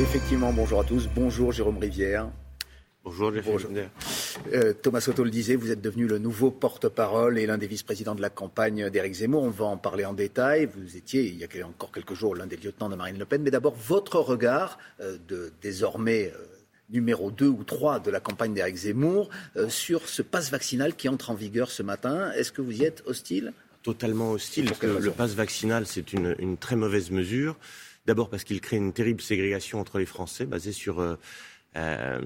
effectivement, bonjour à tous. Bonjour Jérôme Rivière. Bonjour, bonjour. Euh, Thomas Soto le disait, vous êtes devenu le nouveau porte-parole et l'un des vice-présidents de la campagne d'Éric Zemmour. On va en parler en détail. Vous étiez, il y a encore quelques jours, l'un des lieutenants de Marine Le Pen. Mais d'abord, votre regard euh, de désormais euh, numéro 2 ou 3 de la campagne d'Éric Zemmour sur ce passe vaccinal qui entre en vigueur ce matin. Est-ce que vous y êtes hostile? Totalement hostile. le passe vaccinal, c'est une, une, très mauvaise mesure. D'abord parce qu'il crée une terrible ségrégation entre les Français basée sur euh, euh,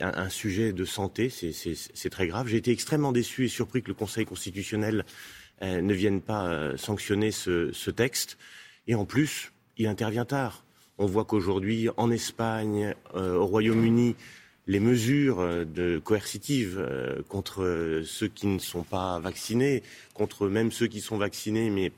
un, sujet de santé, c'est très grave. J'ai été extrêmement déçu et surpris que le Conseil constitutionnel euh, ne vienne pas sanctionner ce, texte. Et en plus, il intervient tard. On voit qu'aujourd'hui, en Espagne, au Royaume-Uni, les mesures coercitives contre ceux qui ne sont pas vaccinés, contre même ceux qui sont vaccinés mais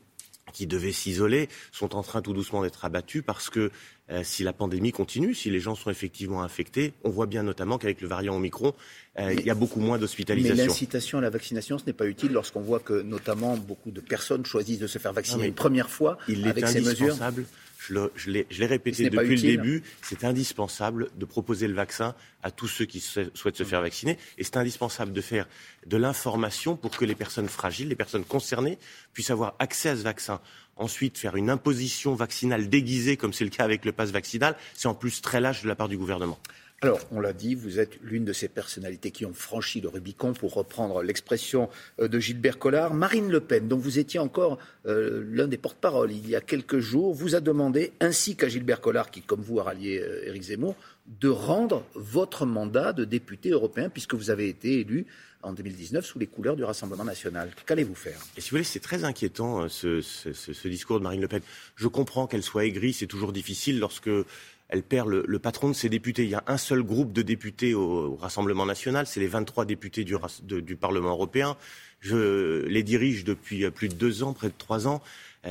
qui devaient s'isoler, sont en train tout doucement d'être abattus parce que euh, si la pandémie continue, si les gens sont effectivement infectés, on voit bien notamment qu'avec le variant Omicron, euh, il y a beaucoup moins d'hospitalisation. Mais l'incitation à la vaccination, ce n'est pas utile lorsqu'on voit que notamment beaucoup de personnes choisissent de se faire vacciner une première fois il avec ces mesures. Je, l'ai répété depuis le début, c'est indispensable de proposer le vaccin à tous ceux qui souhaitent se faire vacciner. Et c'est indispensable de faire de l'information pour que les personnes fragiles, les personnes concernées, puissent avoir accès à ce vaccin. Ensuite, faire une imposition vaccinale déguisée, comme c'est le cas avec le pass vaccinal, c'est en plus très lâche de la part du gouvernement. Alors, on l'a dit, vous êtes l'une de ces personnalités qui ont franchi le Rubicon, pour reprendre l'expression euh, de Gilbert Collard. Marine Le Pen, dont vous étiez encore euh, l'un des porte-parole il y a quelques jours, vous a demandé, ainsi qu'à Gilbert Collard, qui, comme vous, a rallié euh, Éric Zemmour, de rendre votre mandat de député européen, puisque vous avez été élu en 2019 sous les couleurs du Rassemblement national. Qu'allez-vous faire? Si vous voulez, c'est très inquiétant ce, discours de Marine Le Pen. Je comprends qu'elle soit aigrie, c'est toujours difficile lorsque elle perd le, le, patron de ses députés. Il y a un seul groupe de députés au, au Rassemblement national, c'est les 23 députés du, de, du, Parlement européen. Je les dirige depuis plus de deux ans, près de trois ans.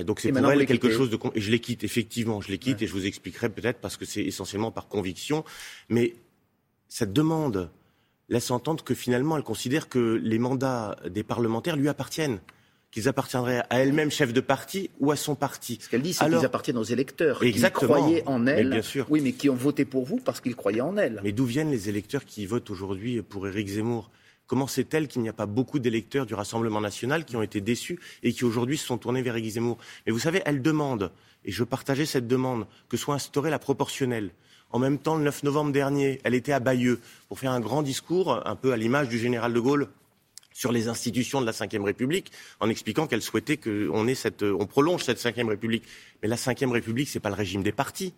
Donc c'est pour elle quelque chose de... Et je les quitte, effectivement, je les quitte ouais. et je vous expliquerai peut-être parce que c'est essentiellement par conviction. Mais cette demande laisse entendre que finalement elle considère que les mandats des parlementaires lui appartiennent qu'ils appartiendraient à elle-même chef de parti ou à son parti. Ce qu'elle dit, c'est qu'ils appartiennent aux électeurs qui croyaient en elle, bien sûr. oui, mais qui ont voté pour vous parce qu'ils croyaient en elle. Mais d'où viennent les électeurs qui votent aujourd'hui pour Éric Zemmour? Comment sait-elle qu'il n'y a pas beaucoup d'électeurs du Rassemblement national qui ont été déçus et qui aujourd'hui se sont tournés vers Éric Zemmour? Mais vous savez, elle demande, et je partageais cette demande, que soit instaurée la proportionnelle. En même temps, le 9 novembre dernier, elle était à Bayeux pour faire un grand discours, un peu à l'image du général de Gaulle, sur les institutions de la Ve République, en expliquant qu'elle souhaitait qu'on ait cette, on prolonge cette Ve République. Mais la Ve République, c'est pas le régime des partis.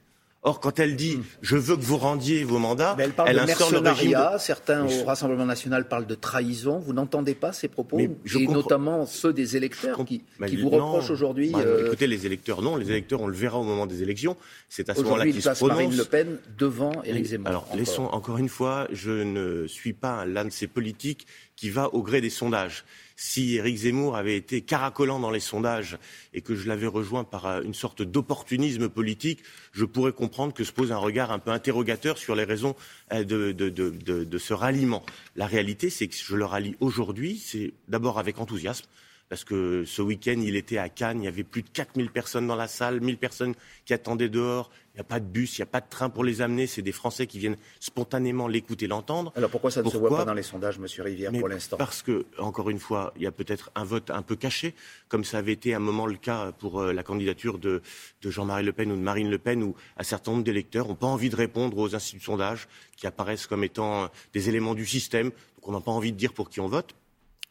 Or, quand elle dit je veux que vous rendiez vos mandats, Mais elle parle elle de instaure le régime. De... Certains au Rassemblement national parlent de trahison. Vous n'entendez pas ces propos Mais je Et comprends... notamment ceux des électeurs qui, Bah, qui vous non. reprochent aujourd'hui. Bah, euh, Écoutez, les électeurs, non. Les électeurs, on le verra au moment des élections. C'est à ce moment-là qu'ils ils se placent Marine prononcent. Le Pen devant Éric Zemmour. Alors, encore. laissons encore une fois, je ne suis pas l'un de ces politiques qui va au gré des sondages. Si Éric Zemmour avait été caracolant dans les sondages et que je l'avais rejoint par euh, une sorte d'opportunisme politique, je pourrais comprendre que se pose un regard un peu interrogateur sur les raisons euh, de, de, ce ralliement. La réalité, c'est que je le rallie aujourd'hui, c'est d'abord avec enthousiasme, parce que ce week-end, il était à Cannes, il y avait plus de 4000 personnes dans la salle, 1000 personnes qui attendaient dehors, il n'y a pas de bus, il n'y a pas de train pour les amener, c'est des Français qui viennent spontanément l'écouter, l'entendre. Alors pourquoi ça ne se voit pas dans les sondages, Monsieur Rivière, Mais pour l'instant? Parce que, encore une fois, il y a peut-être un vote un peu caché, comme ça avait été à un moment le cas pour euh, la candidature de, de Jean-Marie Le Pen ou de Marine Le Pen, où un certain nombre d'électeurs n'ont pas envie de répondre aux instituts de sondage qui apparaissent comme étant euh, des éléments du système, donc on n'a pas envie de dire pour qui on vote.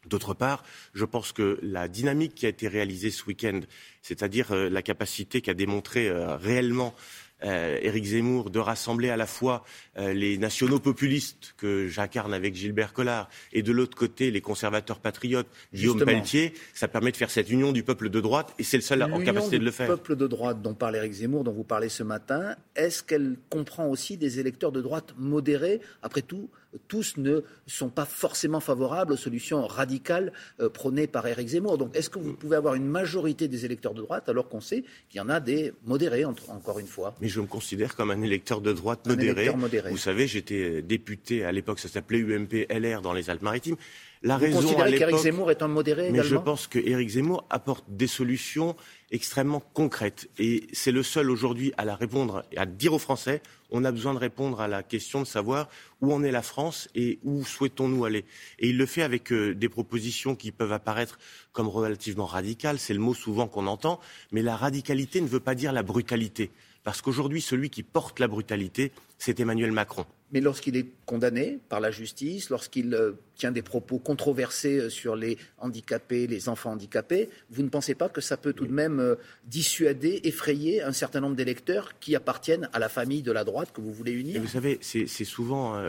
D'autre part, je pense que la dynamique qui a été réalisée ce week-end, c'est-à-dire euh, la capacité qu'a démontré euh, réellement euh, Éric Zemmour de rassembler à la fois euh, les nationaux populistes que j'incarne avec Gilbert Collard et de l'autre côté les conservateurs patriotes, Guillaume Justement. Pelletier, ça permet de faire cette union du peuple de droite et c'est le seul en capacité de le faire. peuple de droite dont parle Éric Zemmour, dont vous parlez ce matin, est-ce qu'elle comprend aussi des électeurs de droite modérés? Après tout, tous ne sont pas forcément favorables aux solutions radicales euh, prônées par Éric Zemmour. Donc, est-ce que vous pouvez avoir une majorité des électeurs de droite alors qu'on sait qu'il y en a des modérés, encore une fois? Mais je me considère comme un électeur de droite modéré. modéré. Vous savez, j'étais député à l'époque, ça s'appelait UMP LR dans les Alpes-Maritimes. La Vous raison considérez qu'Éric Zemmour est un modéré Mais je pense que Éric Zemmour apporte des solutions extrêmement concrète. Et c'est le seul aujourd'hui à la répondre et à dire aux Français on a besoin de répondre à la question de savoir où en est la France et où souhaitons-nous aller. Et il le fait avec euh, des propositions qui peuvent apparaître comme relativement radicales, c'est le mot souvent qu'on entend, mais la radicalité ne veut pas dire la brutalité. Parce qu'aujourd'hui, celui qui porte la brutalité, c'est Emmanuel Macron. Mais lorsqu'il est condamné par la justice, lorsqu'il euh, tient des propos controversés euh, sur les handicapés, les enfants handicapés, vous ne pensez pas que ça peut tout de même euh, dissuader, effrayer un certain nombre d'électeurs qui appartiennent à la famille de la droite que vous voulez unir? Vous savez, c'est souvent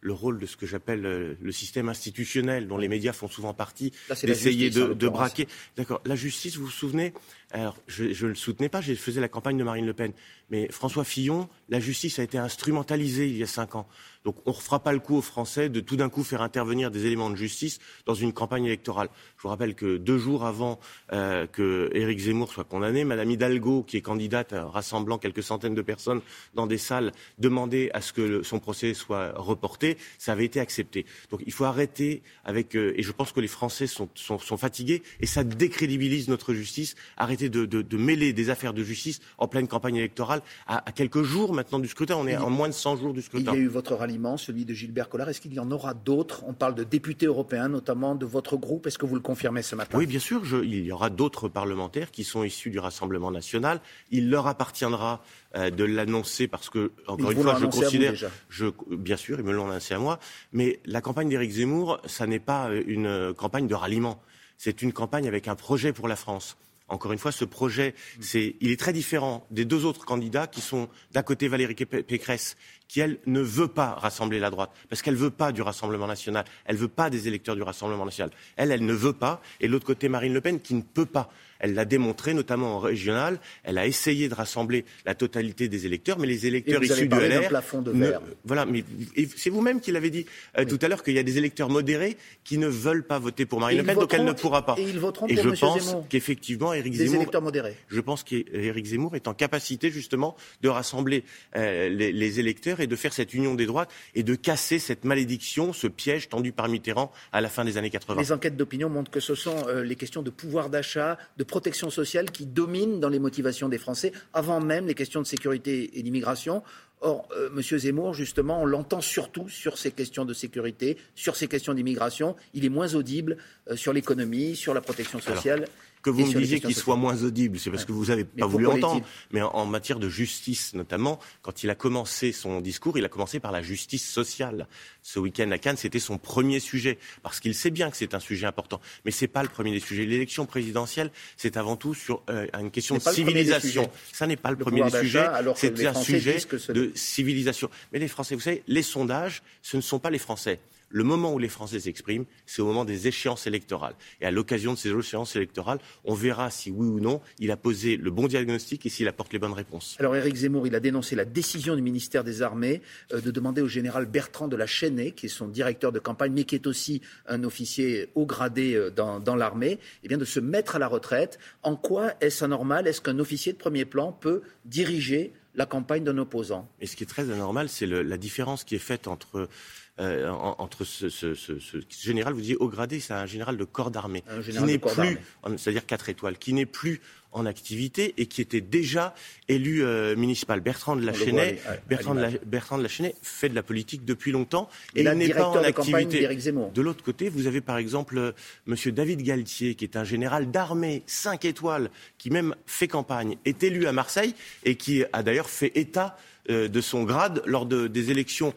le rôle de ce que j'appelle le système institutionnel, dont les médias font souvent partie, d'essayer de, de braquer. D'accord. La justice, vous vous souvenez? Alors, je ne le soutenais pas, je faisais la campagne de Marine Le Pen. Mais François Fillon, la justice a été instrumentalisée il y a cinq ans. Donc on ne refera pas le coup aux Français de tout d'un coup faire intervenir des éléments de justice dans une campagne électorale. Je vous rappelle que deux jours avant euh, que Éric Zemmour soit condamné, Madame Hidalgo, qui est candidate euh, rassemblant quelques centaines de personnes dans des salles, demandait à ce que son procès soit reporté. Ça avait été accepté. Donc il faut arrêter avec euh, et je pense que les Français sont, sont, sont, fatigués et ça décrédibilise notre justice. Arrêter de, de, de, mêler des affaires de justice en pleine campagne électorale à, à quelques jours maintenant du scrutin. On est en moins de 100 jours du scrutin. Il y a eu votre celui de Gilbert Collard. Est-ce qu'il y en aura d'autres? On parle de députés européens, notamment de votre groupe. Est-ce que vous le confirmez ce matin? Oui, bien sûr. il y aura d'autres parlementaires qui sont issus du Rassemblement national. Il leur appartiendra euh, de l'annoncer parce que, encore une fois, je considère, je, bien sûr, ils me l'ont annoncé à moi, mais la campagne d'Éric Zemmour, ça n'est pas une campagne de ralliement. C'est une campagne avec un projet pour la France. Encore une fois, ce projet, c'est, il est très différent des deux autres candidats qui sont d'un côté Valérie Pécresse, qui elle ne veut pas rassembler la droite, parce qu'elle ne veut pas du Rassemblement national, elle ne veut pas des électeurs du Rassemblement national. Elle, elle ne veut pas, et de l'autre côté Marine Le Pen qui ne peut pas. Elle l'a démontré, notamment en régional. Elle a essayé de rassembler la totalité des électeurs, mais les électeurs issus de LR. plafond de verre. voilà, mais c'est vous-même qui l'avez dit euh, tout à l'heure qu'il y a des électeurs modérés qui ne veulent pas voter pour Marine Le Pen, donc elle ne pourra pas. Et ils voteront et je pense qu'effectivement, Éric Zemmour. Des électeurs modérés. Je pense qu'Éric Zemmour est en capacité justement de rassembler euh, les, les électeurs et de faire cette union des droites et de casser cette malédiction, ce piège tendu par Mitterrand à la fin des années 80. Les enquêtes d'opinion montrent que ce sont euh, les questions de pouvoir d'achat, de protection sociale qui dominent dans les motivations des Français, avant même les questions de sécurité et d'immigration. Or, euh, M. Zemmour, justement, on l'entend surtout sur ces questions de sécurité, sur ces questions d'immigration. Il est moins audible euh, sur l'économie, sur la protection sociale que vous me disiez qu'il soit moins audible, c'est parce que vous n'avez pas voulu entendre. Mais en, matière de justice, notamment, quand il a commencé son discours, il a commencé par la justice sociale. Ce week-end à Cannes, c'était son premier sujet, parce qu'il sait bien que c'est un sujet important. Mais ce n'est pas le premier des sujets. L'élection présidentielle, c'est avant tout sur euh, une question de civilisation. Ça n'est pas le, premier des sujets. C'est un sujet de civilisation. Mais les Français, vous savez, les sondages, ce ne sont pas les Français le moment où les Français s'expriment, c'est au moment des échéances électorales. Et à l'occasion de ces échéances électorales, on verra si oui ou non il a posé le bon diagnostic et s'il apporte les bonnes réponses. Alors Éric Zemmour, il a dénoncé la décision du ministère des Armées euh, de demander au général Bertrand de la Chênaie, qui est son directeur de campagne, mais qui est aussi un officier haut gradé euh, dans, l'armée, eh bien de se mettre à la retraite. En quoi est-ce anormal? Est-ce qu'un officier de premier plan peut diriger la campagne d'un opposant? Et ce qui est très anormal, c'est la différence qui est faite entre euh, entre ce, ce, ce, ce, général, vous disiez au gradé, c'est un général de corps d'armée, qui n'est plus, c'est-à-dire quatre étoiles, qui n'est plus en activité et qui était déjà élu euh, municipal. Bertrand de la Chênaie, Bertrand, de la, Bertrand de fait de la politique depuis longtemps et, il n'est pas en activité. De l'autre côté, vous avez par exemple euh, Monsieur David Galtier, qui est un général d'armée cinq étoiles, qui même fait campagne, est élu à Marseille et qui a d'ailleurs fait état euh, de son grade lors des élections.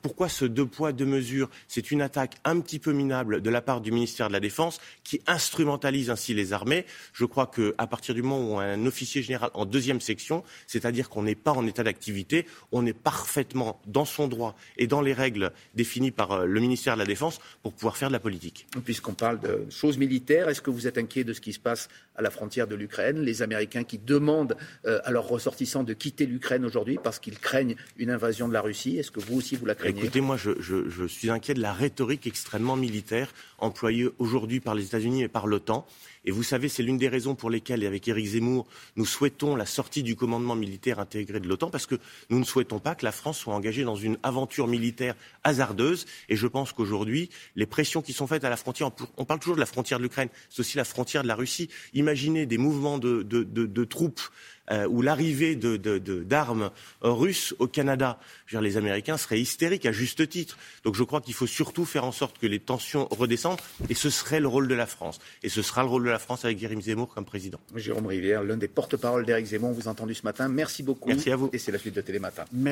pourquoi ce deux poids, deux mesures? C'est une attaque un petit peu minable de la part du ministère de la Défense qui instrumentalise ainsi les armées. Je crois qu'à partir du moment où un officier général en deuxième section, c'est-à-dire qu'on n'est pas en état d'activité, on est parfaitement dans son droit et dans les règles définies par euh, le ministère de la Défense pour pouvoir faire de la politique. Puisqu'on parle de choses militaires, est-ce que vous êtes inquiet de ce qui se passe à la frontière de l'Ukraine? Les Américains qui demandent euh, à leurs ressortissants de quitter l'Ukraine aujourd'hui parce qu'ils craignent une invasion de la Russie. Est-ce que vous aussi vous la craignez? Écoutez, moi je, je, suis inquiet de la rhétorique extrêmement militaire employée aujourd'hui par les États-Unis et par l'OTAN. Et vous savez, c'est l'une des raisons pour lesquelles, avec Éric Zemmour, nous souhaitons la sortie du commandement militaire intégré de l'OTAN parce que nous ne souhaitons pas que la France soit engagée dans une aventure militaire hasardeuse. Et je pense qu'aujourd'hui, les pressions qui sont faites à la frontière, on parle toujours de la frontière de l'Ukraine, c'est aussi la frontière de la Russie. Imaginez des mouvements de, de troupes euh, ou l'arrivée d'armes russes au Canada. les Américains seraient hystériques à juste titre. Donc je crois qu'il faut surtout faire en sorte que les tensions redescendent et ce serait le rôle de la France. Et ce sera le rôle de la France avec Guérim Zemmour comme président. Jérôme Rivière, l'un des porte-parole d'Éric Zemmour, vous entendu ce matin. Merci beaucoup. Merci à vous. Et c'est la suite de Télématin. Merci.